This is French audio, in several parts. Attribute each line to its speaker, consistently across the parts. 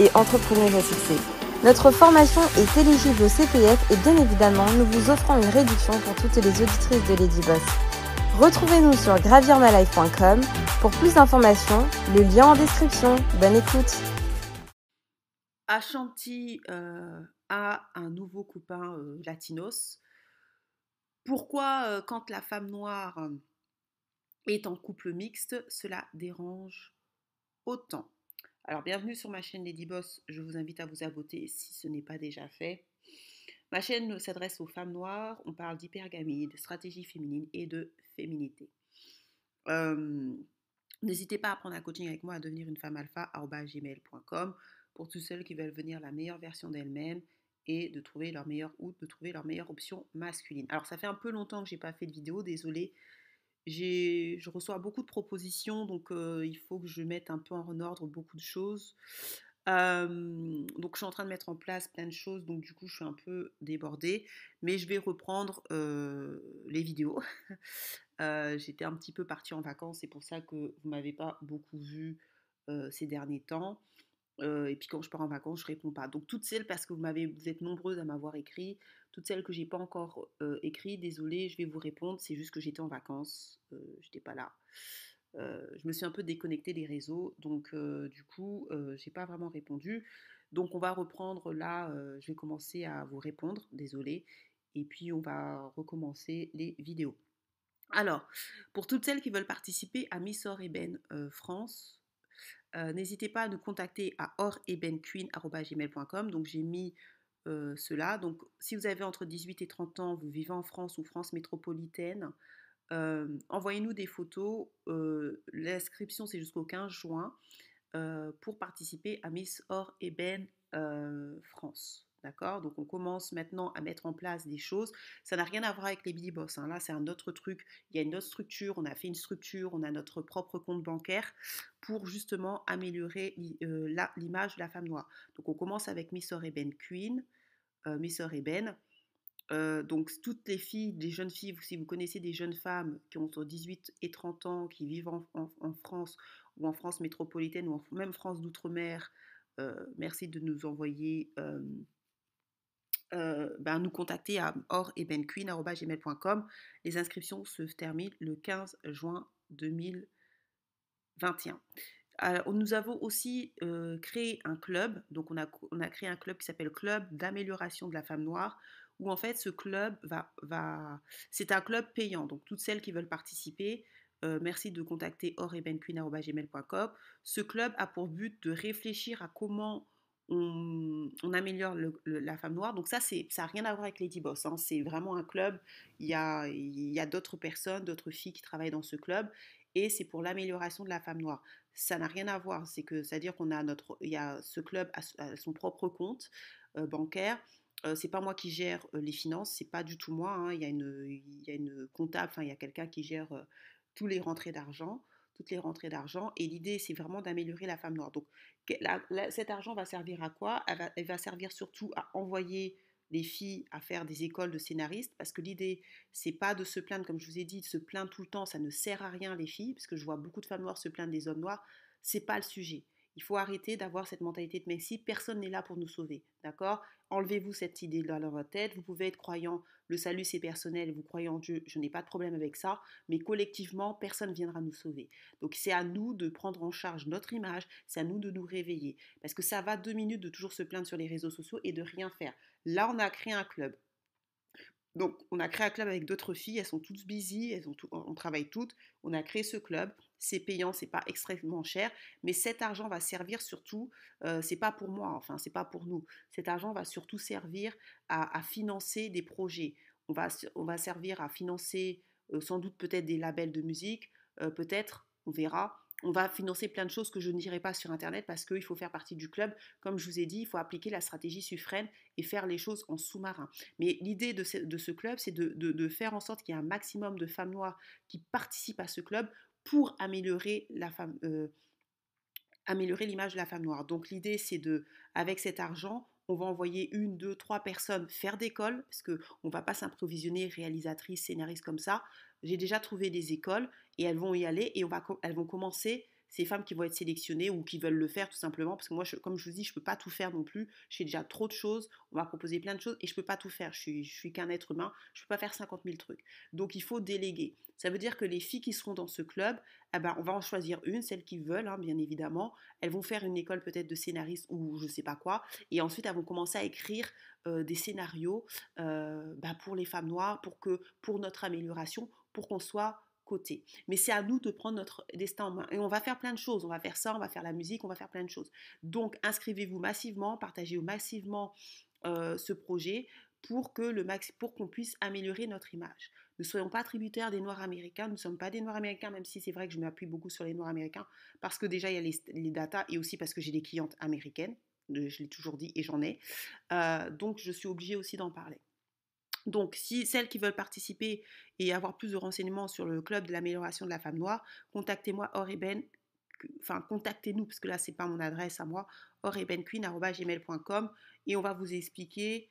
Speaker 1: et entrepreneuse à. Notre formation est éligible au CPF et bien évidemment, nous vous offrons une réduction pour toutes les auditrices de Lady Boss. Retrouvez-nous sur gravirmalife.com pour plus d'informations, le lien en description. Bonne écoute.
Speaker 2: Ashanti euh, a un nouveau copain euh, latinos. Pourquoi, euh, quand la femme noire est en couple mixte, cela dérange autant? Alors, bienvenue sur ma chaîne Lady Boss. Je vous invite à vous abonner si ce n'est pas déjà fait. Ma chaîne s'adresse aux femmes noires. On parle d'hypergamie, de stratégie féminine et de féminité. Euh, n'hésitez pas à prendre un coaching avec moi à devenir une femme alpha gmail.com pour tous celles qui veulent venir la meilleure version d'elles-mêmes et de trouver leur meilleure ou de trouver leur meilleure option masculine. Alors ça fait un peu longtemps que j'ai pas fait de vidéo, désolée je reçois beaucoup de propositions, donc il faut que je mette un peu en ordre beaucoup de choses. donc je suis en train de mettre en place plein de choses, donc du coup je suis un peu débordée, mais je vais reprendre les vidéos. J'étais un petit peu partie en vacances, c'est pour ça que vous m'avez pas beaucoup vu ces derniers temps. Et puis quand je pars en vacances, je réponds pas. Donc toutes celles, parce que vous m'avez, vous êtes nombreuses à m'avoir écrit, toutes celles que j'ai pas encore euh, écrites, désolée, je vais vous répondre. C'est juste que j'étais en vacances, euh, j'étais pas là. Je me suis un peu déconnectée des réseaux, donc du coup, j'ai pas vraiment répondu. Donc on va reprendre là, je vais commencer à vous répondre, désolée, et puis on va recommencer les vidéos. Alors, pour toutes celles qui veulent participer à Miss Or Eben France, n'hésitez pas à nous contacter à orebenqueen.com. Donc j'ai mis euh, cela. Donc, si vous avez entre 18 et 30 ans, vous vivez en France ou France métropolitaine, euh, envoyez-nous des photos. Euh, l'inscription, c'est jusqu'au 15 juin pour participer à Miss Or Eben France. D'accord? Donc on commence maintenant à mettre en place des choses. Ça n'a rien à voir avec les Billy Boss. Hein. Là, c'est un autre truc. Il y a une autre structure. On a fait une structure. On a notre propre compte bancaire pour justement améliorer l'image de la femme noire. Donc on commence avec Miss Or Eben Queen euh, ébènes. Euh, donc toutes les filles, des jeunes filles, si vous connaissez des jeunes femmes qui ont entre 18 et 30 ans, qui vivent en, France ou en France métropolitaine ou même France d'outre-mer, euh, merci de nous envoyer, ben, nous contacter à orebenqueen.com. Les inscriptions se terminent le 15 juin 2021 nous avons aussi créé un club, donc on a, on a créé un club qui s'appelle Club d'amélioration de la femme noire, où en fait ce club va, va c'est un club payant, donc toutes celles qui veulent participer, merci de contacter orebenqueen.com. Ce club a pour but de réfléchir à comment on, améliore la femme noire. Donc ça, ça n'a rien à voir avec Lady Boss. Hein. C'est vraiment un club. Il y a, d'autres personnes, d'autres filles qui travaillent dans ce club. Et c'est pour l'amélioration de la femme noire ça n'a rien à voir. C'est que, c'est-à-dire qu'on a notre, il y a ce club à, son propre compte euh, bancaire. Euh, c'est pas moi qui gère euh, les finances, c'est pas du tout moi. Hein. Il, y a une, y a une comptable, enfin il y a quelqu'un qui gère tous les rentrées d'argent, toutes les rentrées d'argent. Et l'idée, c'est vraiment d'améliorer la femme noire. Donc, cet argent va servir à quoi? Elle va, servir surtout à envoyer les filles à faire des écoles de scénaristes parce que l'idée c'est pas de se plaindre comme je vous ai dit de se plaindre tout le temps ça ne sert à rien les filles parce que je vois beaucoup de femmes noires se plaindre des hommes noirs c'est pas le sujet il faut arrêter d'avoir cette mentalité de Messi. Personne n'est là pour nous sauver. D'accord? Enlevez-vous cette idée dans votre tête. Vous pouvez être croyant, le salut c'est personnel, vous croyez en Dieu, je n'ai pas de problème avec ça. Mais collectivement, personne ne viendra nous sauver. Donc c'est à nous de prendre en charge notre image, c'est à nous de nous réveiller. Parce que ça va deux minutes de toujours se plaindre sur les réseaux sociaux et de rien faire. Là, on a créé un club. Donc, on a créé un club avec d'autres filles, elles sont toutes busy, elles ont on travaille toutes. On a créé ce club, c'est payant, c'est pas extrêmement cher, mais cet argent va servir surtout, euh, c'est pas pour moi, enfin, c'est pas pour nous. Cet argent va surtout servir à, financer des projets. On va, servir à financer euh, sans doute peut-être des labels de musique, euh, peut-être, on verra, on va financer plein de choses que je ne dirai pas sur Internet parce qu'il faut faire partie du club. Comme je vous ai dit, il faut appliquer la stratégie suffrène et faire les choses en sous-marin. Mais l'idée de ce, club, c'est de, faire en sorte qu'il y ait un maximum de femmes noires qui participent à ce club pour. Euh, améliorer l'image de la femme noire. Donc l'idée, c'est de, avec cet argent, on va envoyer une, deux, trois personnes faire d'école, parce qu'on ne va pas s'improvisionner réalisatrice, scénariste comme ça. J'ai déjà trouvé des écoles et elles vont y aller et on va, elles vont commencer ces femmes qui vont être sélectionnées ou qui veulent le faire tout simplement, parce que moi, comme je vous dis, je ne peux pas tout faire non plus. Je fais déjà trop de choses, on va proposer plein de choses et je ne peux pas tout faire. Je suis, suis qu'un être humain, je ne peux pas faire 50 000 trucs. Donc il faut déléguer. Ça veut dire que les filles qui seront dans ce club, eh ben, on va en choisir une, celles qui veulent, hein, bien évidemment. Elles vont faire une école peut-être de scénariste ou je ne sais pas quoi. Et ensuite, elles vont commencer à écrire euh, des scénarios euh, bah, pour les femmes noires, pour, que, pour notre amélioration, pour qu'on soit côté. Mais c'est à nous de prendre notre destin en main. Et on va faire plein de choses. On va faire ça, on va faire la musique, on va faire plein de choses. Donc, inscrivez-vous massivement, partagez massivement euh, ce projet pour qu'on puisse améliorer notre image. Ne soyons pas tributaires des Noirs américains. Nous ne sommes pas des Noirs américains, même si c'est vrai que je m'appuie beaucoup sur les Noirs américains, parce que déjà il y a les, les datas et aussi parce que j'ai des clientes américaines. Je l'ai toujours dit et j'en ai. Euh, donc, je suis obligée aussi d'en parler. Donc, si celles qui veulent participer et avoir plus de renseignements sur le club de l'amélioration de la femme noire, contactez-moi Oreben, enfin contactez-nous parce que là c'est pas mon adresse à moi, orebenqueen@gmail.com et on va vous expliquer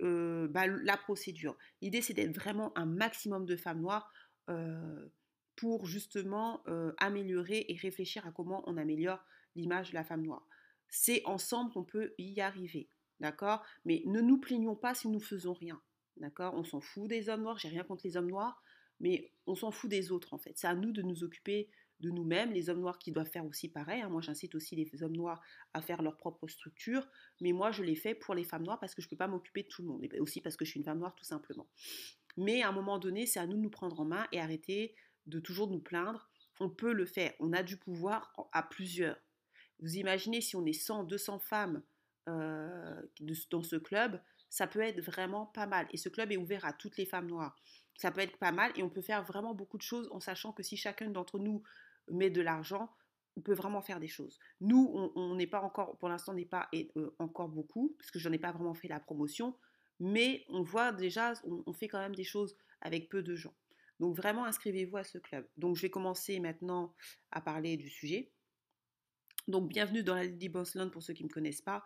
Speaker 2: euh, bah, la procédure. L'idée c'est d'être vraiment un maximum de femmes noires euh, pour justement euh, améliorer et réfléchir à comment on améliore l'image de la femme noire. C'est ensemble qu'on peut y arriver, d'accord? Mais ne nous plaignons pas si nous faisons rien. D'accord? On s'en fout des hommes noirs, j'ai rien contre les hommes noirs, mais on s'en fout des autres en fait. C'est à nous de nous occuper de nous-mêmes, les hommes noirs qui doivent faire aussi pareil. Hein. Moi, j'incite aussi les hommes noirs à faire leur propre structure, mais moi, je l'ai fait pour les femmes noires parce que je ne peux pas m'occuper de tout le monde, et aussi parce que je suis une femme noire tout simplement. Mais à un moment donné, c'est à nous de nous prendre en main et arrêter de toujours nous plaindre. On peut le faire, on a du pouvoir à plusieurs. Vous imaginez si on est 100, 200 femmes euh, dans ce club, ça peut être vraiment pas mal. Et ce club est ouvert à toutes les femmes noires. Ça peut être pas mal et on peut faire vraiment beaucoup de choses en sachant que si chacun d'entre nous met de l'argent, on peut vraiment faire des choses. Nous, on n'est pas encore, pour l'instant, n'est pas euh, encore beaucoup, parce que je n'en ai pas vraiment fait la promotion, mais on voit déjà, on, on, fait quand même des choses avec peu de gens. Donc vraiment, inscrivez-vous à ce club. Donc je vais commencer maintenant à parler du sujet. Donc bienvenue dans la Lady Bossland pour ceux qui ne me connaissent pas.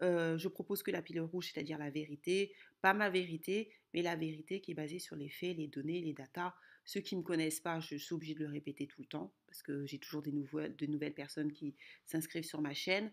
Speaker 2: Je propose que la pile rouge, c'est-à-dire la vérité, pas ma vérité, mais la vérité qui est basée sur les faits, les données, les datas. Ceux qui ne me connaissent pas, je suis obligée de le répéter tout le temps, parce que j'ai toujours des de nouvelles personnes qui s'inscrivent sur ma chaîne.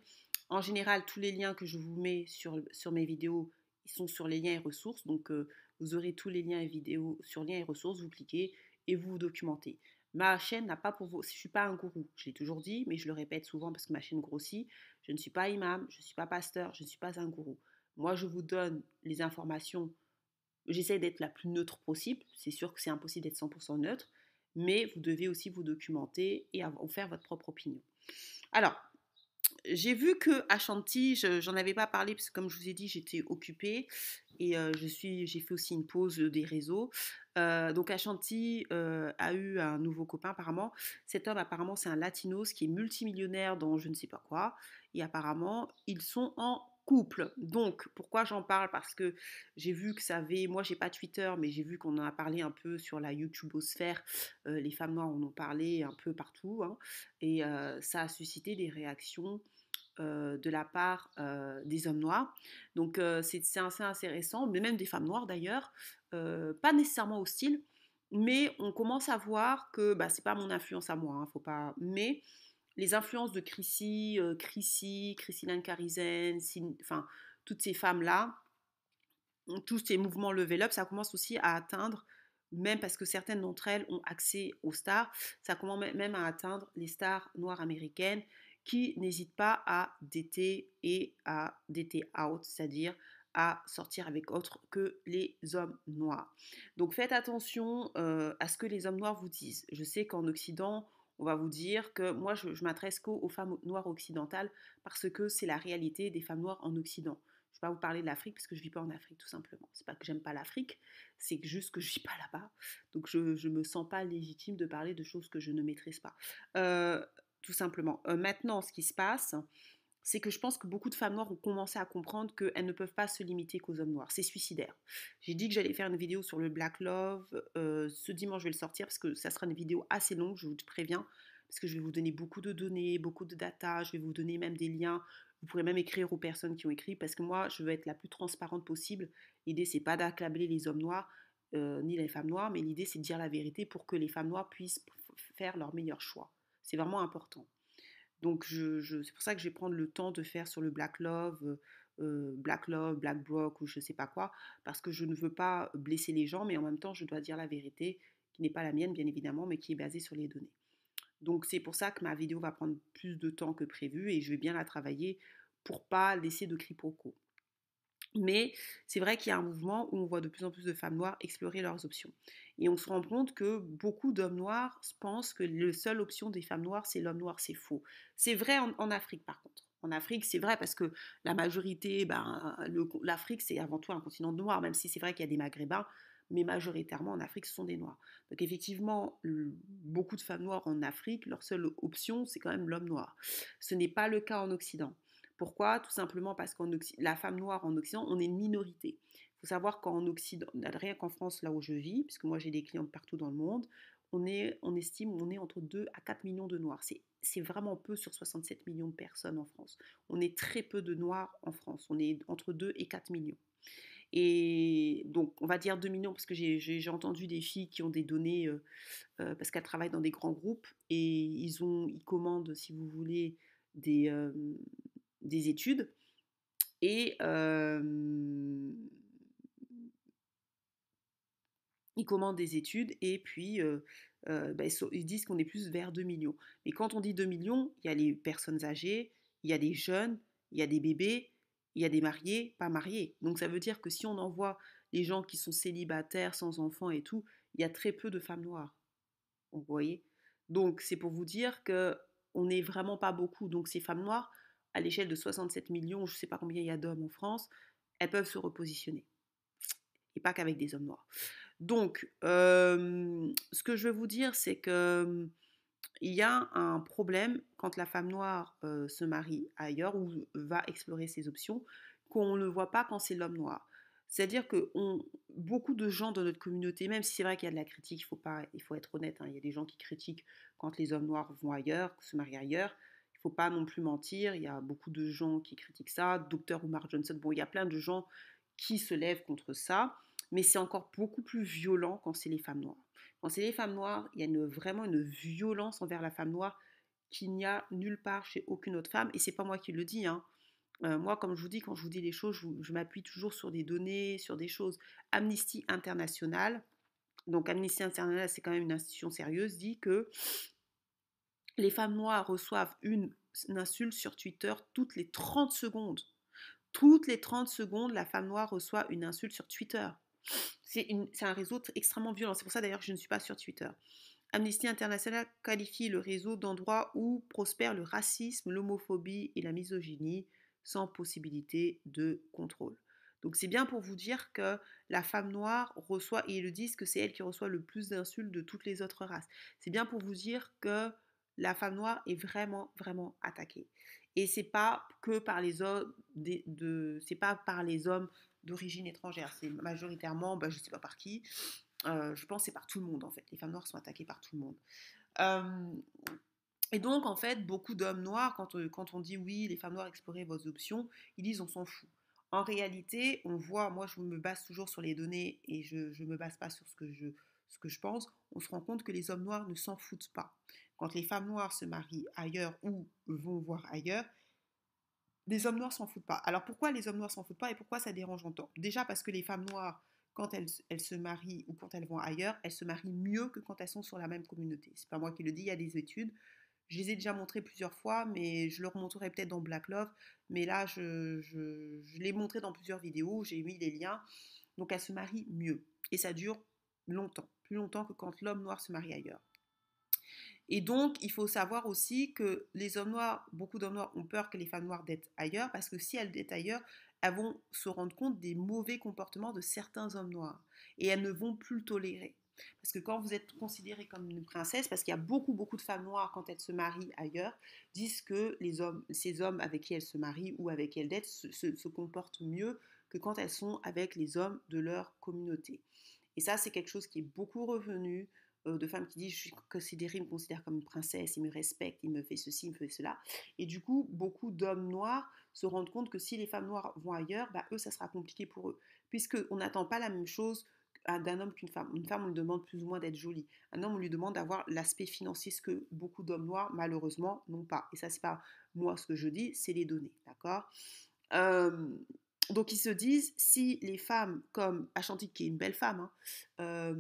Speaker 2: En général, tous les liens que je vous mets sur, mes vidéos, ils sont sur les liens et ressources. Donc, vous aurez tous les liens et vidéos sur liens et ressources, vous cliquez et vous vous documentez. Ma chaîne n'a pas pour vous. Je ne suis pas un gourou, je l'ai toujours dit, mais je le répète souvent parce que ma chaîne grossit. Je ne suis pas imam, je ne suis pas pasteur, je ne suis pas un gourou. Moi, je vous donne les informations. J'essaie d'être la plus neutre possible. C'est sûr que c'est impossible d'être 100% neutre, mais vous devez aussi vous documenter et en faire votre propre opinion. Alors, j'ai vu que Ashanti, j'en avais pas parlé parce que comme je vous ai dit, j'étais occupée et euh, je suis, j'ai fait aussi une pause des réseaux. Euh, donc Ashanti euh, a eu un nouveau copain apparemment. Cet homme apparemment c'est un latinos qui est multimillionnaire dans je ne sais pas quoi et apparemment ils sont en Donc pourquoi j'en parle? Parce que j'ai vu que ça avait, moi j'ai pas Twitter mais j'ai vu qu'on en a parlé un peu sur la YouTubeosphère. les femmes noires en ont parlé un peu partout hein, et ça a suscité des réactions euh, de la part euh, des hommes noirs. Donc euh, c'est assez intéressant, mais même des femmes noires d'ailleurs, pas nécessairement hostiles, mais on commence à voir que bah, c'est pas mon influence à moi, hein, faut pas. Mais les influences de Chrissy, Chrissy, Christine Carizen, enfin toutes ces femmes là, tous ces mouvements level up, ça commence aussi à atteindre même parce que certaines d'entre elles ont accès aux stars, ça commence même à atteindre les stars noires américaines qui n'hésite pas à dater et à dater out, c'est-à-dire à sortir avec autre que les hommes noirs. Donc faites attention euh, à ce que les hommes noirs vous disent. Je sais qu'en Occident, on va vous dire que moi, je, m'adresse qu'aux femmes noires occidentales parce que c'est la réalité des femmes noires en Occident. Je ne vais pas vous parler de l'Afrique parce que je ne vis pas en Afrique, tout simplement. C'est pas que j'aime pas l'Afrique, c'est juste que je ne vis pas là-bas. Donc je ne me sens pas légitime de parler de choses que je ne maîtrise pas. Euh, tout simplement. Euh, maintenant, ce qui se passe, c'est que je pense que beaucoup de femmes noires ont commencé à comprendre qu'elles ne peuvent pas se limiter qu'aux hommes noirs. C'est suicidaire. J'ai dit que j'allais faire une vidéo sur le Black Love. Euh, ce dimanche, je vais le sortir parce que ça sera une vidéo assez longue, je vous préviens, parce que je vais vous donner beaucoup de données, beaucoup de data, je vais vous donner même des liens. Vous pourrez même écrire aux personnes qui ont écrit, parce que moi, je veux être la plus transparente possible. L'idée, c'est pas d'accabler les hommes noirs, euh, ni les femmes noires, mais l'idée, c'est de dire la vérité pour que les femmes noires puissent faire leur meilleur choix. C'est vraiment important. Donc je, c'est pour ça que je vais prendre le temps de faire sur le Black Love, euh, euh, Black Love, Black Brock ou je ne sais pas quoi, parce que je ne veux pas blesser les gens, mais en même temps je dois dire la vérité, qui n'est pas la mienne bien évidemment, mais qui est basée sur les données. Donc c'est pour ça que ma vidéo va prendre plus de temps que prévu et je vais bien la travailler pour pas laisser de quiproquos. Mais c'est vrai qu'il y a un mouvement où on voit de plus en plus de femmes noires explorer leurs options. Et on se rend compte que beaucoup d'hommes noirs pensent que la seule option des femmes noires, c'est l'homme noir. C'est faux. C'est vrai en, Afrique, par contre. En Afrique, c'est vrai parce que la majorité, ben, l'Afrique, c'est avant tout un continent noir, même si c'est vrai qu'il y a des maghrébins, mais majoritairement en Afrique, ce sont des noirs. Donc effectivement, beaucoup de femmes noires en Afrique, leur seule option, c'est quand même l'homme noir. Ce n'est pas le cas en Occident. Pourquoi? Tout simplement parce que la femme noire en Occident, on est une minorité. Il faut savoir qu'en Occident, rien qu'en France, là où je vis, puisque moi j'ai des clients partout dans le monde, on, est, on estime on est entre 2 à 4 millions de noirs. C'est vraiment peu sur 67 millions de personnes en France. On est très peu de noirs en France. On est entre 2 et 4 millions. Et donc, on va dire 2 millions, parce que j'ai entendu des filles qui ont des données, euh, euh, parce qu'elles travaillent dans des grands groupes, et ils, ont, ils commandent, si vous voulez, des, euh, des études. Et ils commandent des études et puis bah, ils disent qu'on est plus vers 2 millions. Mais quand on dit 2 millions, il y a les personnes âgées, il y a des jeunes, il y a des bébés, il y a des mariés, pas mariés. Donc ça veut dire que si on envoie les gens qui sont célibataires, sans enfants et tout, il y a très peu de femmes noires. Vous voyez? Donc c'est pour vous dire que on n'est vraiment pas beaucoup. Donc ces femmes noires, à l'échelle de 67 millions, je ne sais pas combien il y a d'hommes en France, elles peuvent se repositionner. Et pas qu'avec des hommes noirs. Donc, euh, ce que je veux vous dire, c'est que il y a un problème quand la femme noire euh, se marie ailleurs ou va explorer ses options qu'on ne voit pas quand c'est l'homme noir. C'est-à-dire que beaucoup de gens dans notre communauté, même si c'est vrai qu'il y a de la critique, il faut, pas, il faut être honnête, hein, il y a des gens qui critiquent quand les hommes noirs vont ailleurs, se marient ailleurs, il faut pas non plus mentir, il y a beaucoup de gens qui critiquent ça, docteur Omar Johnson, bon, il y a plein de gens qui se lèvent contre ça, mais c'est encore beaucoup plus violent quand c'est les femmes noires. Quand c'est les femmes noires, il y a vraiment une violence envers la femme noire qu'il n'y a nulle part chez aucune autre femme, et c'est pas moi qui le dis, hein. Euh, moi, comme je vous dis, quand je vous dis les choses, je m'appuie toujours sur des données, sur des choses. Amnesty International, donc Amnesty International, c'est quand même une institution sérieuse, dit que les femmes noires reçoivent une, insulte sur Twitter toutes les 30 secondes. Toutes les 30 secondes, la femme noire reçoit une insulte sur Twitter. C'est un réseau extrêmement violent. C'est pour ça d'ailleurs que je ne suis pas sur Twitter. Amnesty International qualifie le réseau d'endroit où prospère le racisme, l'homophobie et la misogynie sans possibilité de contrôle. Donc c'est bien pour vous dire que la femme noire reçoit, et ils le disent que c'est elle qui reçoit le plus d'insultes de toutes les autres races. C'est bien pour vous dire que la femme noire est vraiment, vraiment attaquée. Et c'est pas que par les hommes, d'origine étrangère, c'est majoritairement, bah, je sais pas par qui, euh, je pense c'est par tout le monde en fait. Les femmes noires sont attaquées par tout le monde. Euh, et donc en fait, beaucoup d'hommes noirs, quand, euh, quand on dit oui, les femmes noires explorez vos options, ils disent on s'en fout. En réalité, on voit, moi je me base toujours sur les données et je ne me base pas sur ce que je pense, on se rend compte que les hommes noirs ne s'en foutent pas. Quand les femmes noires se marient ailleurs ou vont voir ailleurs, les hommes noirs s'en foutent pas. Alors pourquoi les hommes noirs s'en foutent pas et pourquoi ça dérange autant Déjà parce que les femmes noires, quand elles, se marient ou quand elles vont ailleurs, elles se marient mieux que quand elles sont sur la même communauté. C'est pas moi qui le dis, il y a des études. Je les ai déjà montrées plusieurs fois, mais je leur montrerai peut-être dans Black Love. Mais là, je, je, l'ai montré dans plusieurs vidéos, j'ai mis les liens. Donc elles se marient mieux. Et ça dure longtemps, plus longtemps que quand l'homme noir se marie ailleurs. Et donc, il faut savoir aussi que les hommes noirs, beaucoup d'hommes noirs ont peur que les femmes noires d'être ailleurs, parce que si elles d'être ailleurs, elles vont se rendre compte des mauvais comportements de certains hommes noirs, et elles ne vont plus le tolérer. Parce que quand vous êtes considérée comme une princesse, parce qu'il y a beaucoup, beaucoup de femmes noires, quand elles se marient ailleurs, disent que les hommes, ces hommes avec qui elles se marient ou avec qui elles datent se, comportent mieux que quand elles sont avec les hommes de leur communauté. Et ça, c'est quelque chose qui est beaucoup revenu de femmes qui disent je suis considérée, me considère comme une princesse, il me respecte, il me fait ceci, il me fait cela. Et du coup, beaucoup d'hommes noirs se rendent compte que si les femmes noires vont ailleurs, bah, eux, ça sera compliqué pour eux. Puisqu'on n'attend pas la même chose d'un homme qu'une femme. Une femme, on lui demande plus ou moins d'être jolie. Un homme, on lui demande d'avoir l'aspect financier, ce que beaucoup d'hommes noirs, malheureusement, n'ont pas. Et ça, c'est pas moi ce que je dis, c'est les données, d'accord? Euh, donc ils se disent, si les femmes comme Ashanti, qui est une belle femme, hein, euh,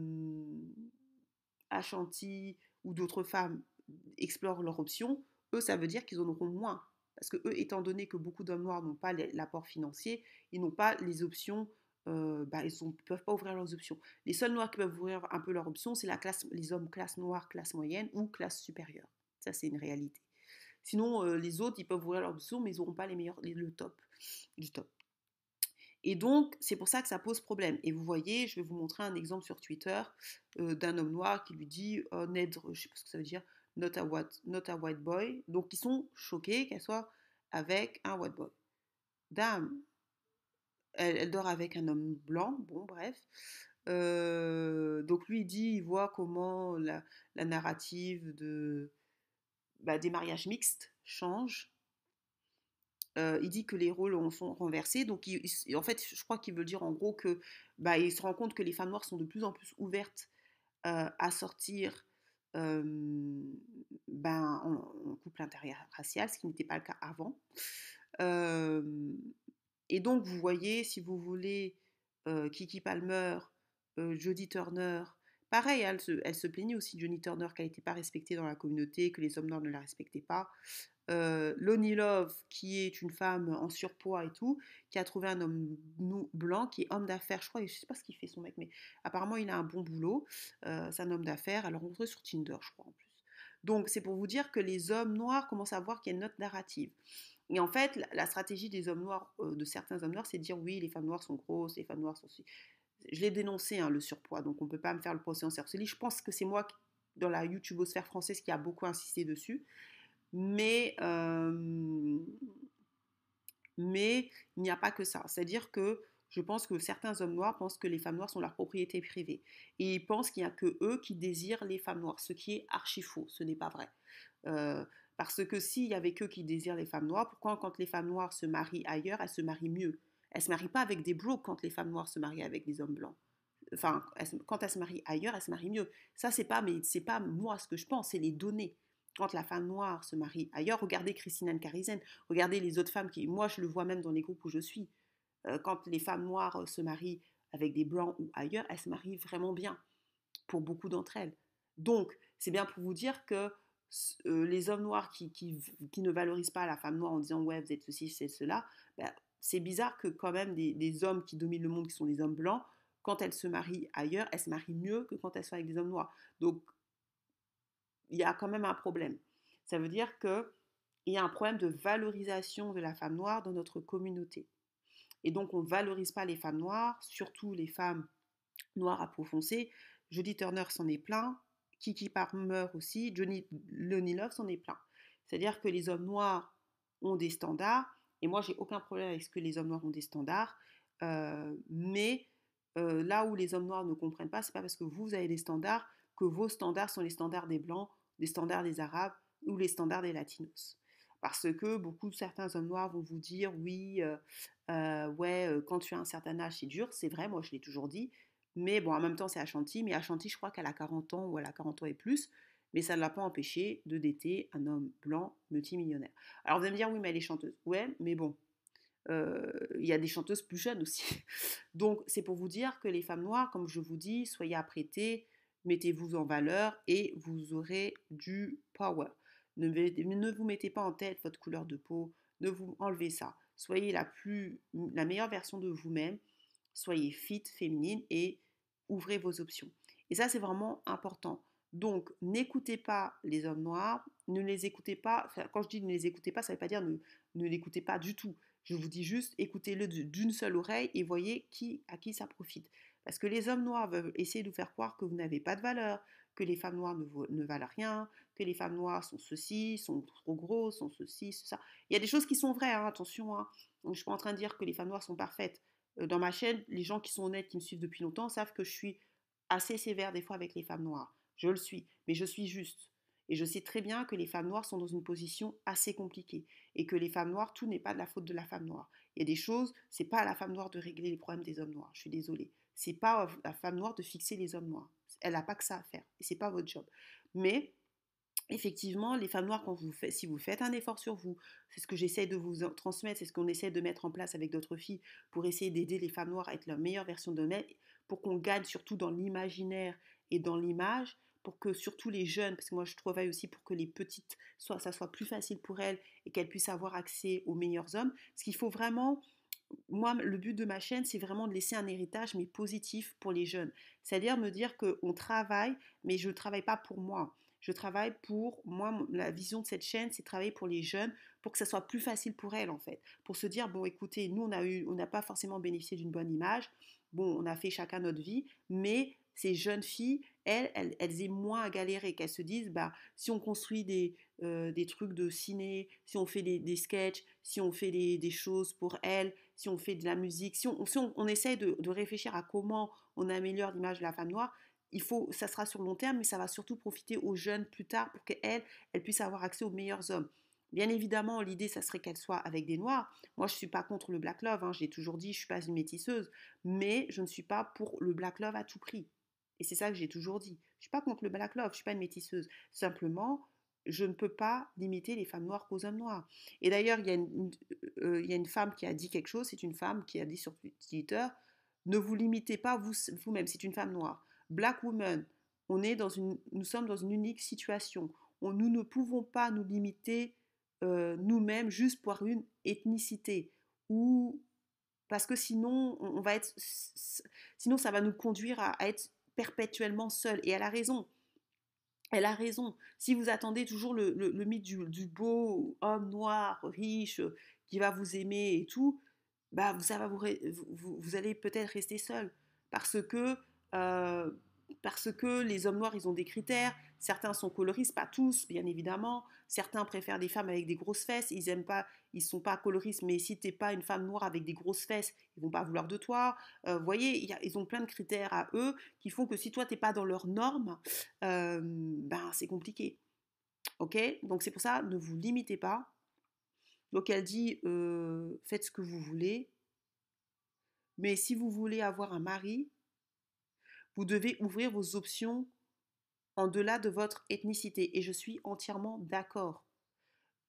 Speaker 2: Ashanti ou d'autres femmes explorent leur option, eux, ça veut dire qu'ils en auront moins. Parce que eux, étant donné que beaucoup d'hommes noirs n'ont pas l'apport financier, ils n'ont pas les options, euh, bah, ils ne peuvent pas ouvrir leurs options. Les seuls noirs qui peuvent ouvrir un peu leurs options, c'est la classe, les hommes classe noire, classe moyenne ou classe supérieure. Ça, c'est une réalité. Sinon, euh, les autres, ils peuvent ouvrir leurs options, mais ils n'auront pas les meilleurs, le top, du top. Et donc, c'est pour ça que ça pose problème. Et vous voyez, je vais vous montrer un exemple sur Twitter euh, d'un homme noir qui lui dit oh, Ned, je ne sais pas ce que ça veut dire, not a, white, not a white boy. Donc, ils sont choqués qu'elle soit avec un white boy. Dame, elle, dort avec un homme blanc, bon, bref. Euh, donc, lui, il dit il voit comment la, narrative de, bah, des mariages mixtes change euh, il dit que les rôles sont renversés. Donc, en fait, je crois qu'il veut dire en gros que bah, se rend compte que les femmes noires sont de plus en plus ouvertes euh, à sortir ben, en, couple interracial, ce qui n'était pas le cas avant. et donc, vous voyez, si vous voulez, euh, Kiki Palmer, Jodie Turner, Pareil, elle se, elle plaignait aussi de Johnny Turner qu'elle n'était pas respectée dans la communauté, que les hommes noirs ne la respectaient pas euh, Lonnie Love, qui est une femme en surpoids et tout, qui a trouvé un homme blanc, qui est homme d'affaires, je crois, je sais pas ce qu'il fait son mec, mais apparemment il a un bon boulot, euh, c'est un homme d'affaires, elle l'a rencontré sur Tinder, je crois en plus. Donc c'est pour vous dire que les hommes noirs commencent à voir qu'il y a une autre narrative. Et en fait, la, stratégie des hommes noirs, euh, de certains hommes noirs, c'est de dire oui, les femmes noires sont grosses, les femmes noires sont... Je l'ai dénoncé, hein, le surpoids, donc on ne peut pas me faire le procès en sorcellerie. Je pense que c'est moi, dans la YouTubeosphère française, qui a beaucoup insisté dessus. Mais, mais il n'y a pas que ça. C'est-à-dire que je pense que certains hommes noirs pensent que les femmes noires sont leur propriété privée. Et ils pensent qu'il n'y a que eux qui désirent les femmes noires, ce qui est archi faux. Ce n'est pas vrai. parce que s'il y avait qu'eux qui désirent les femmes noires, pourquoi quand les femmes noires se marient ailleurs, elles se marient mieux? Elles ne se marient pas avec des bros quand les femmes noires se marient avec des hommes blancs. Enfin, quand elles se marient ailleurs, elles se marient mieux. Ça, c'est pas, mais c'est pas moi ce que je pense, c'est les données quand la femme noire se marie ailleurs, regardez Christine Anne Carisen, regardez les autres femmes qui, moi je le vois même dans les groupes où je suis, euh, quand les femmes noires euh, se marient avec des blancs ou ailleurs, elles se marient vraiment bien, pour beaucoup d'entre elles. Donc, c'est bien pour vous dire que euh, les hommes noirs qui, qui, ne valorisent pas la femme noire en disant ouais, vous êtes ceci, c'est cela, ben, c'est bizarre que quand même des, des, hommes qui dominent le monde, qui sont les hommes blancs, quand elles se marient ailleurs, elles se marient mieux que quand elles sont avec des hommes noirs. Donc, il y a quand même un problème. Ça veut dire qu'il y a un problème de valorisation de la femme noire dans notre communauté. Et donc, on ne valorise pas les femmes noires, surtout les femmes noires à peau foncée. Turner s'en est plein, Kiki Palmer aussi, Johnny Lonnie Love s'en est plein. C'est-à-dire que les hommes noirs ont des standards, et moi, j'ai aucun problème avec ce que les hommes noirs ont des standards, euh, mais euh, là où les hommes noirs ne comprennent pas, c'est pas parce que vous avez des standards que vos standards sont les standards des blancs les standards des Arabes ou les standards des Latinos. Parce que beaucoup certains hommes noirs vont vous dire oui, euh, ouais, quand tu as un certain âge, c'est dur. C'est vrai, moi je l'ai toujours dit. Mais bon, en même temps, c'est Ashanti. Mais Ashanti, je crois qu'elle a 40 ans ou elle a 40 ans et plus. Mais ça ne l'a pas empêché de dater un homme blanc multimillionnaire. Alors vous allez me dire, oui, mais elle est chanteuse. Ouais, mais bon, il y a des chanteuses plus jeunes aussi. Donc c'est pour vous dire que les femmes noires, comme je vous dis, soyez apprêtées mettez-vous en valeur et vous aurez du power. Ne, ne, vous mettez pas en tête votre couleur de peau, ne vous enlevez ça. Soyez la, plus, la meilleure version de vous-même, soyez fit, féminine et ouvrez vos options. Et ça, c'est vraiment important. Donc, n'écoutez pas les hommes noirs, ne les écoutez pas. quand je dis ne les écoutez pas, ça ne veut pas dire ne, ne l'écoutez pas du tout. Je vous dis juste, écoutez-le d'une seule oreille et voyez qui, à qui ça profite. Parce que les hommes noirs veulent essayer de vous faire croire que vous n'avez pas de valeur, que les femmes noires ne, valent rien, que les femmes noires sont ceci, sont trop gros, sont ceci, ça. Il y a des choses qui sont vraies, hein, attention. Hein. je ne suis pas en train de dire que les femmes noires sont parfaites. Euh, dans ma chaîne, les gens qui sont honnêtes, qui me suivent depuis longtemps, savent que je suis assez sévère des fois avec les femmes noires. Je le suis, mais je suis juste. Et je sais très bien que les femmes noires sont dans une position assez compliquée et que les femmes noires, tout n'est pas de la faute de la femme noire. Il y a des choses, c'est pas à la femme noire de régler les problèmes des hommes noirs. Je suis désolée. C'est pas à la femme noire de fixer les hommes noirs. Elle n'a pas que ça à faire. Et c'est pas votre job. Mais effectivement, les femmes noires, quand vous si vous faites un effort sur vous, c'est ce que j'essaie de vous transmettre, c'est ce qu'on essaie de mettre en place avec d'autres filles pour essayer d'aider les femmes noires à être leur meilleure version d'eux-mêmes, pour qu'on gagne surtout dans l'imaginaire et dans l'image, pour que surtout les jeunes, parce que moi je travaille aussi pour que les petites, soit, ça soit plus facile pour elles et qu'elles puissent avoir accès aux meilleurs hommes. Ce qu'il faut vraiment, moi, le but de ma chaîne, c'est vraiment de laisser un héritage, mais positif pour les jeunes. C'est-à-dire me dire qu'on travaille, mais je ne travaille pas pour moi. Je travaille pour, moi, la vision de cette chaîne, c'est travailler pour les jeunes, pour que ça soit plus facile pour elles, en fait. Pour se dire, bon, écoutez, nous, on n'a on n'a pas forcément bénéficié d'une bonne image. Bon, on a fait chacun notre vie, mais ces jeunes filles, elles, elles, aient moins à galérer, qu'elles se disent, bah, si on construit des, euh, des trucs de ciné, si on fait des, des sketchs, si on fait des, des, choses pour elles, si on fait de la musique, si on, si on, on essaye de, de, réfléchir à comment on améliore l'image de la femme noire, il faut, ça sera sur long terme, mais ça va surtout profiter aux jeunes plus tard pour qu'elles, elles puissent avoir accès aux meilleurs hommes. Bien évidemment, l'idée, ça serait qu'elles soient avec des noirs. Moi, je ne suis pas contre le black love, hein, j'ai toujours dit, je ne suis pas une métisseuse, mais je ne suis pas pour le black love à tout prix. Et c'est ça que j'ai toujours dit. Je ne suis pas contre le black love, je ne suis pas une métisseuse. Simplement, je ne peux pas limiter les femmes noires qu'aux hommes noirs. Et d'ailleurs, il y, a une, euh, y a une femme qui a dit quelque chose, c'est une femme qui a dit sur Twitter, ne vous limitez pas vous-même, c'est une femme noire. Black woman, on est dans une, nous sommes dans une unique situation. On, nous ne pouvons pas nous limiter euh, nous-mêmes juste pour une ethnicité ou parce que sinon on, va être sinon ça va nous conduire à, être perpétuellement seul et elle a raison elle a raison. Si vous attendez toujours le, mythe du, beau homme noir, riche, qui va vous aimer et tout, bah ça va vous, vous, vous allez peut-être rester seul. Parce que euh, parce que les hommes noirs, ils ont des critères. Certains sont coloristes, pas tous, bien évidemment. Certains préfèrent des femmes avec des grosses fesses. Ils aiment pas, ils sont pas coloristes, mais si t'es pas une femme noire avec des grosses fesses, ils vont pas vouloir de toi. Euh, vous voyez, ils ont plein de critères à eux qui font que si toi t'es pas dans leurs normes, euh, ben c'est compliqué. Ok? Donc c'est pour ça, ne vous limitez pas. Donc elle dit, faites ce que vous voulez. Mais si vous voulez avoir un mari, vous devez ouvrir vos options en delà de votre ethnicité. Et je suis entièrement d'accord.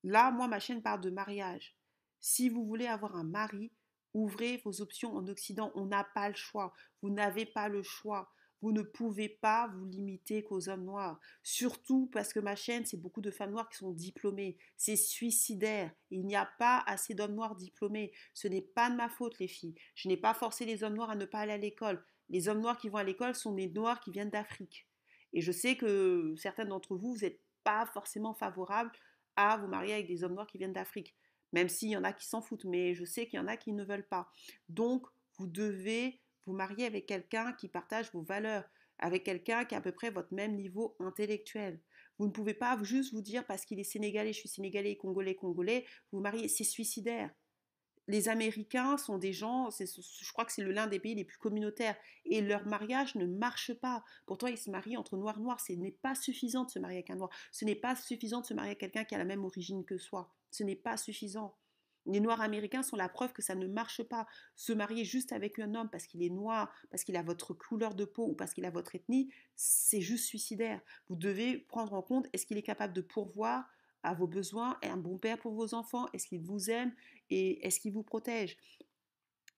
Speaker 2: Là, moi, ma chaîne parle de mariage. Si vous voulez avoir un mari, ouvrez vos options en Occident. On n'a pas le choix. Vous n'avez pas le choix. Vous ne pouvez pas vous limiter qu'aux hommes noirs. Surtout parce que ma chaîne, c'est beaucoup de femmes noires qui sont diplômées. C'est suicidaire. Il n'y a pas assez d'hommes noirs diplômés. Ce n'est pas de ma faute, les filles. Je n'ai pas forcé les hommes noirs à ne pas aller à l'école les hommes noirs qui vont à l'école sont des noirs qui viennent d'Afrique. Et je sais que certains d'entre vous, vous n'êtes pas forcément favorables à vous marier avec des hommes noirs qui viennent d'Afrique. Même s'il y en a qui s'en foutent, mais je sais qu'il y en a qui ne veulent pas. Donc, vous devez vous marier avec quelqu'un qui partage vos valeurs, avec quelqu'un qui a à peu près votre même niveau intellectuel. Vous ne pouvez pas juste vous dire parce qu'il est sénégalais, je suis sénégalais, congolais, congolais, vous mariez, c'est suicidaire les Américains sont des gens, je crois que c'est l'un des pays les plus communautaires, et leur mariage ne marche pas. Pourtant, ils se marient entre noirs noirs. Ce n'est pas suffisant de se marier avec un noir. Ce n'est pas suffisant de se marier avec quelqu'un qui a la même origine que soi. Ce n'est pas suffisant. Les Noirs américains sont la preuve que ça ne marche pas. Se marier juste avec un homme parce qu'il est noir, parce qu'il a votre couleur de peau ou parce qu'il a votre ethnie, c'est juste suicidaire. Vous devez prendre en compte est-ce qu'il est capable de pourvoir à vos besoins, un bon père pour vos enfants, est-ce qu'il vous aime et est-ce qu'il vous protège?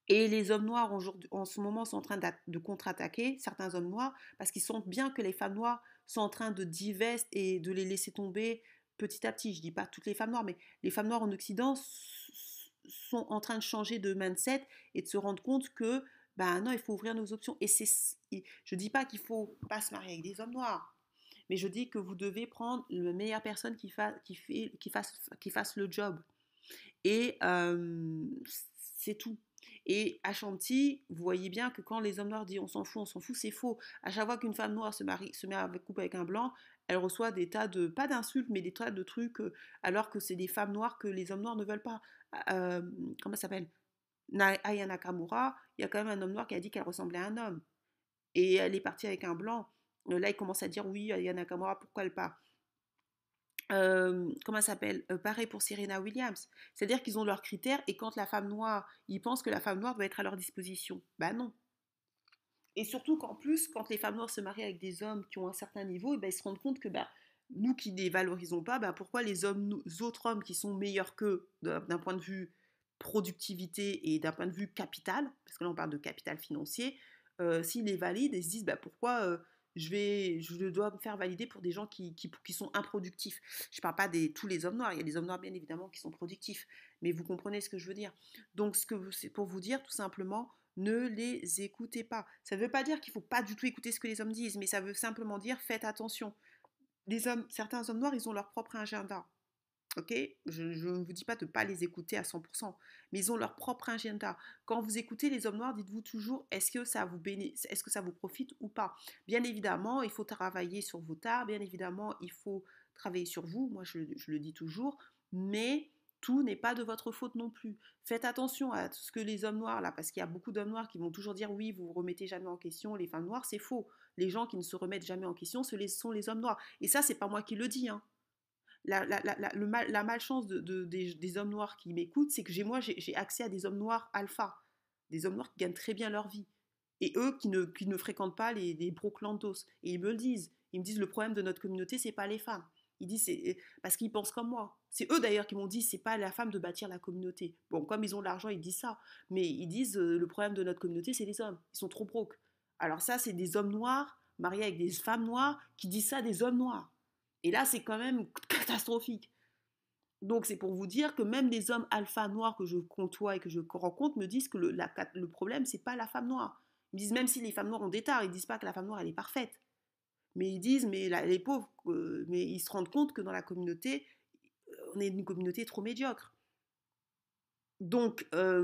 Speaker 2: Et les hommes noirs en ce moment sont en train de contre-attaquer certains hommes noirs parce qu'ils sentent bien que les femmes noires sont en train de divester et de les laisser tomber petit à petit. Je dis pas toutes les femmes noires, mais les femmes noires en Occident sont en train de changer de mindset et de se rendre compte que ben non, il faut ouvrir nos options. Et c'est, je ne dis pas qu'il faut pas se marier avec des hommes noirs mais je dis que vous devez prendre la meilleure personne qui, fait, qui, fasse, qui fasse le job. Et c'est tout. Et à Chantilly, vous voyez bien que quand les hommes noirs disent on s'en fout, on s'en fout, c'est faux. À chaque fois qu'une femme noire se, marie, se met avec couple avec un blanc, elle reçoit des tas de, pas d'insultes, mais des tas de trucs, euh, alors que c'est des femmes noires que les hommes noirs ne veulent pas. Euh, comment ça s'appelle? Aya Nakamura, il y a quand même un homme noir qui a dit qu'elle ressemblait à un homme. Et elle est partie avec un blanc. Euh, là, il commence à dire oui, Aya Nakamura, pourquoi elle part? Comment ça s'appelle? Pareil pour Serena Williams. C'est-à-dire qu'ils ont leurs critères et quand la femme noire, ils pensent que la femme noire doit être à leur disposition. Ben non. Et surtout qu'en plus, quand les femmes noires se marient avec des hommes qui ont un certain niveau, et ben, ils se rendent compte que ben, nous qui ne les valorisons pas, ben, pourquoi les autres hommes qui sont meilleurs qu'eux d'un point de vue productivité et d'un point de vue capital, parce que là on parle de capital financier, s'ils les valident, ils se disent pourquoi je, vais, je dois me faire valider pour des gens qui, qui, sont improductifs. Je ne parle pas de tous les hommes noirs, il y a des hommes noirs bien évidemment qui sont productifs, mais vous comprenez ce que je veux dire. Donc c'est pour vous dire tout simplement, ne les écoutez pas. Ça ne veut pas dire qu'il ne faut pas du tout écouter ce que les hommes disent, mais ça veut simplement dire faites attention. Hommes, certains hommes noirs, ils ont leur propre agenda. Ok? Je ne vous dis pas de ne pas les écouter à 100%, mais ils ont leur propre agenda. Quand vous écoutez les hommes noirs, dites-vous toujours est-ce que, ça vous est-ce que ça vous profite ou pas? Bien évidemment, il faut travailler sur vos tares, bien évidemment, il faut travailler sur vous, moi je, je le dis toujours, mais tout n'est pas de votre faute non plus. Faites attention à ce que les hommes noirs, là, parce qu'il y a beaucoup d'hommes noirs qui vont toujours dire oui, vous vous remettez jamais en question, les femmes noires, c'est faux. Les gens qui ne se remettent jamais en question, ce sont les hommes noirs. Et ça, c'est pas moi qui le dis. Hein la, mal, la malchance de, des, hommes noirs qui m'écoutent, c'est que j'ai moi, j'ai accès à des hommes noirs alpha, des hommes noirs qui gagnent très bien leur vie. Et eux qui ne, qui fréquentent pas les, les broclandos. Et ils me le disent. Ils me disent le problème de notre communauté, c'est pas les femmes. Ils disent c'est parce qu'ils pensent comme moi. C'est eux d'ailleurs qui m'ont dit c'est pas la femme de bâtir la communauté. Bon, comme ils ont l'argent, ils disent ça. Mais ils disent euh, le problème de notre communauté, c'est les hommes. Ils sont trop broke. Alors ça, c'est des hommes noirs mariés avec des femmes noires qui disent ça des hommes noirs. Et là, c'est quand même catastrophique. Donc, c'est pour vous dire que même les hommes alpha noirs que je côtoie et que je rencontre me disent que le, la, le problème, c'est pas la femme noire. Ils me disent, même si les femmes noires ont des tares, ils disent pas que la femme noire, elle est parfaite. Mais ils disent, mais les pauvres, euh, mais ils se rendent compte que dans la communauté, on est une communauté trop médiocre. Donc, euh,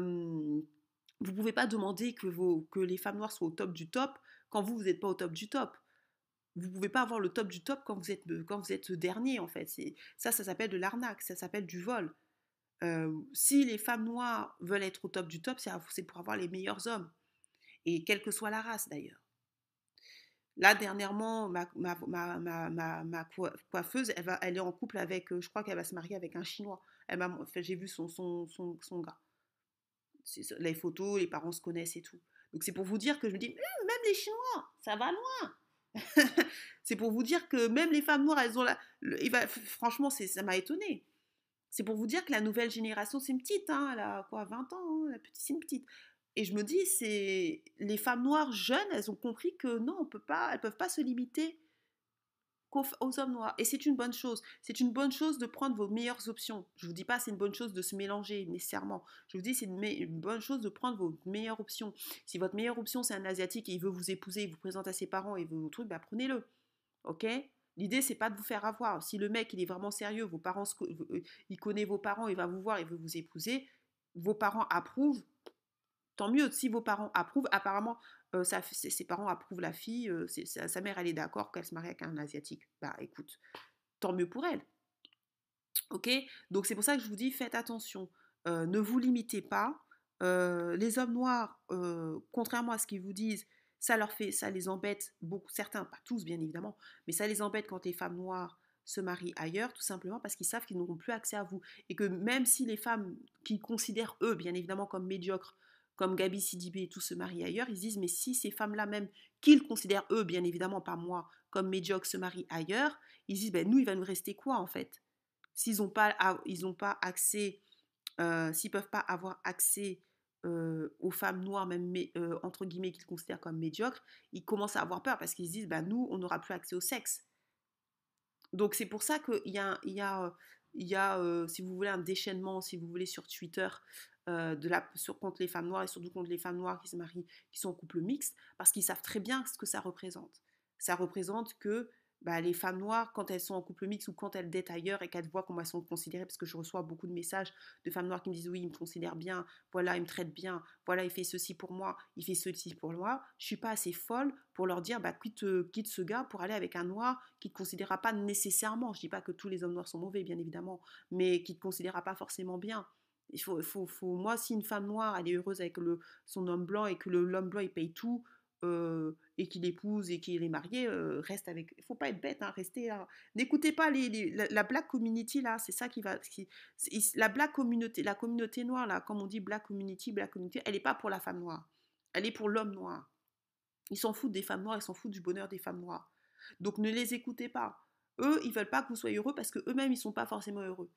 Speaker 2: vous ne pouvez pas demander que, que les femmes noires soient au top du top quand vous, vous n'êtes pas au top du top vous pouvez pas avoir le top du top quand vous êtes, quand vous êtes dernier, en fait. Ça, ça s'appelle de l'arnaque, ça s'appelle du vol. Euh, si les femmes noires veulent être au top du top, c'est pour avoir les meilleurs hommes. Et quelle que soit la race, d'ailleurs. Là, dernièrement, ma, coiffeuse, elle, est en couple avec, euh, je crois qu'elle va se marier avec un Chinois. J'ai vu son, son, gars. Les photos, les parents se connaissent et tout. Donc c'est pour vous dire que je me dis, même les Chinois, ça va loin. c'est pour vous dire que même les femmes noires, elles ont la. franchement, ça m'a étonné. C'est pour vous dire que la nouvelle génération, c'est une petite, hein, elle a quoi, 20 ans, hein, la petite, c'est une petite. Et je me dis, c'est les femmes noires jeunes, elles ont compris que non, on peut pas, elles peuvent pas se limiter aux hommes noirs. Et c'est une bonne chose. C'est une bonne chose de prendre vos meilleures options. Je ne vous dis pas c'est une bonne chose de se mélanger nécessairement. Je vous dis c'est une, bonne chose de prendre vos meilleures options. Si votre meilleure option c'est un asiatique et il veut vous épouser, il vous présente à ses parents et vous truc, bah prenez-le. Ok? L'idée c'est pas de vous faire avoir. Si le mec il est vraiment sérieux, vos parents, euh, il connaît vos parents, il va vous voir, il veut vous épouser, vos parents approuvent, tant mieux. Si vos parents approuvent, apparemment, ses, parents approuvent la fille, sa, mère, elle est d'accord qu'elle se marie avec un Asiatique. Bah écoute, tant mieux pour elle. Ok? Donc c'est pour ça que je vous dis, faites attention. Ne vous limitez pas. les hommes noirs, contrairement à ce qu'ils vous disent, ça leur fait, ça les embête beaucoup, certains, pas tous bien évidemment, mais ça les embête quand les femmes noires se marient ailleurs, tout simplement parce qu'ils savent qu'ils n'auront plus accès à vous. Et que même si les femmes qui considèrent eux, bien évidemment, comme médiocres, comme Gabi Sidibé et tout se marient ailleurs, ils disent mais si ces femmes-là même, qu'ils considèrent eux, bien évidemment pas moi, comme médiocres se marient ailleurs, ils disent ben nous il va nous rester quoi en fait? S'ils n'ont pas, ont pas accès, euh, s'ils peuvent pas avoir accès euh, aux femmes noires, même euh, entre guillemets qu'ils considèrent comme médiocres, ils commencent à avoir peur parce qu'ils se disent ben nous on n'aura plus accès au sexe. Donc c'est pour ça qu'il y a, y a, a si vous voulez, un déchaînement, si vous voulez, sur Twitter euh, de sur, contre les femmes noires et surtout contre les femmes noires qui se marient, qui sont en couple mixte, parce qu'ils savent très bien ce que ça représente. Ça représente que bah, les femmes noires, quand elles sont en couple mixte ou quand elles datent ailleurs et qu'elles voient comment elles sont considérées, parce que je reçois beaucoup de messages de femmes noires qui me disent oui, il me considère bien, voilà, il me traite bien, voilà, il fait ceci pour moi, il fait ceci pour moi. Je suis pas assez folle pour leur dire bah, quitte, euh, quitte ce gars pour aller avec un noir qui ne te considérera pas nécessairement. Je dis pas que tous les hommes noirs sont mauvais, bien évidemment, mais qui ne te considérera pas forcément bien. Il faut, faut, moi, si une femme noire, elle est heureuse avec le, son homme blanc et que l'homme blanc, il paye tout, euh, et qu'il épouse et qu'il est marié, euh, reste avec. Il faut pas être bête, hein, restez là. N'écoutez pas les, la, black community là, c'est ça qui va. la black communauté, la communauté noire là, comme on dit black community, black community, elle n'est pas pour la femme noire, elle est pour l'homme noir. Ils s'en foutent des femmes noires, ils s'en foutent du bonheur des femmes noires. Donc ne les écoutez pas. Eux, ils veulent pas que vous soyez heureux parce que eux-mêmes ils sont pas forcément heureux.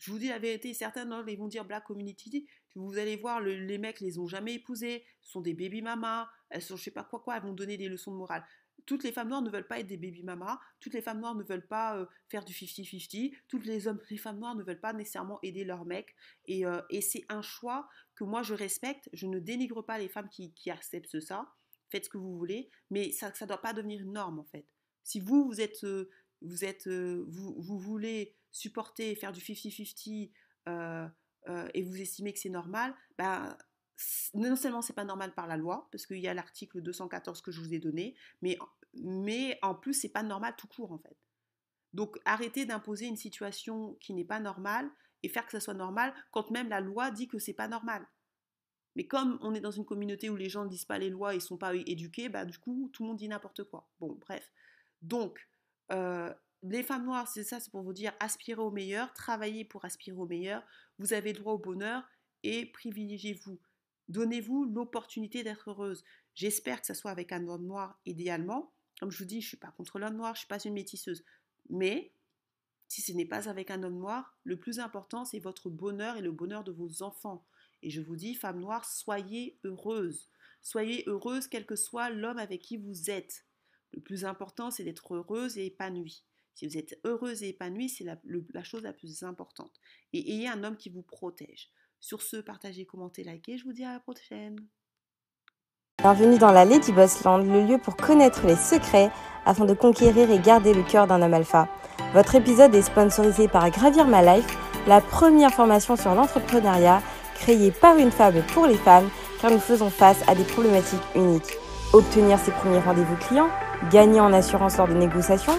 Speaker 2: Je vous dis la vérité, certains ils vont dire Black Community, vous allez voir, les mecs les ont jamais épousés, ce sont des baby mamas, elles sont je sais pas quoi quoi, elles vont donner des leçons de morale. Toutes les femmes noires ne veulent pas être des baby mamas, toutes les femmes noires ne veulent pas euh, faire du 50-50, toutes les, femmes noires ne veulent pas nécessairement aider leurs mecs. Et, euh, et c'est un choix que moi je respecte, je ne dénigre pas les femmes qui, qui acceptent ça, faites ce que vous voulez, mais ça ne doit pas devenir une norme en fait. Si vous, vous êtes, euh, vous, êtes, vous, vous voulez supporter, faire du 50-50 euh, euh, et vous estimez que c'est normal, bah, non seulement c'est pas normal par la loi, parce qu'il y a l'article 214 que je vous ai donné, mais, mais en plus c'est pas normal tout court en fait. Donc arrêtez d'imposer une situation qui n'est pas normale et faire que ça soit normal quand même la loi dit que c'est pas normal. Mais comme on est dans une communauté où les gens ne disent pas les lois et sont pas éduqués, bah du coup tout le monde dit n'importe quoi. Bon bref. Donc euh, les femmes noires, c'est ça, c'est pour vous dire aspirez au meilleur, travaillez pour aspirer au meilleur, vous avez droit au bonheur et privilégiez-vous. Donnez-vous l'opportunité d'être heureuse. J'espère que ça soit avec un homme noir idéalement. Comme je vous dis, je ne suis pas contre l'homme noir, je ne suis pas une métisseuse. Mais si ce n'est pas avec un homme noir, le plus important, c'est votre bonheur et le bonheur de vos enfants. Et je vous dis, femme noire, soyez heureuse. Soyez heureuse quel que soit l'homme avec qui vous êtes. Le plus important, c'est d'être heureuse et épanouie. Si vous êtes heureuse et épanouie, c'est la, chose la plus importante. Et ayez un homme qui vous protège. Sur ce, partagez, commentez, likez. Je vous dis à la prochaine.
Speaker 1: Bienvenue dans la Lady Boss Land, le lieu pour connaître les secrets afin de conquérir et garder le cœur d'un homme alpha. Votre épisode est sponsorisé par Gravir My Life, la première formation sur l'entrepreneuriat créée par une femme pour les femmes, car nous faisons face à des problématiques uniques. Obtenir ses premiers rendez-vous clients, gagner en assurance lors de négociations,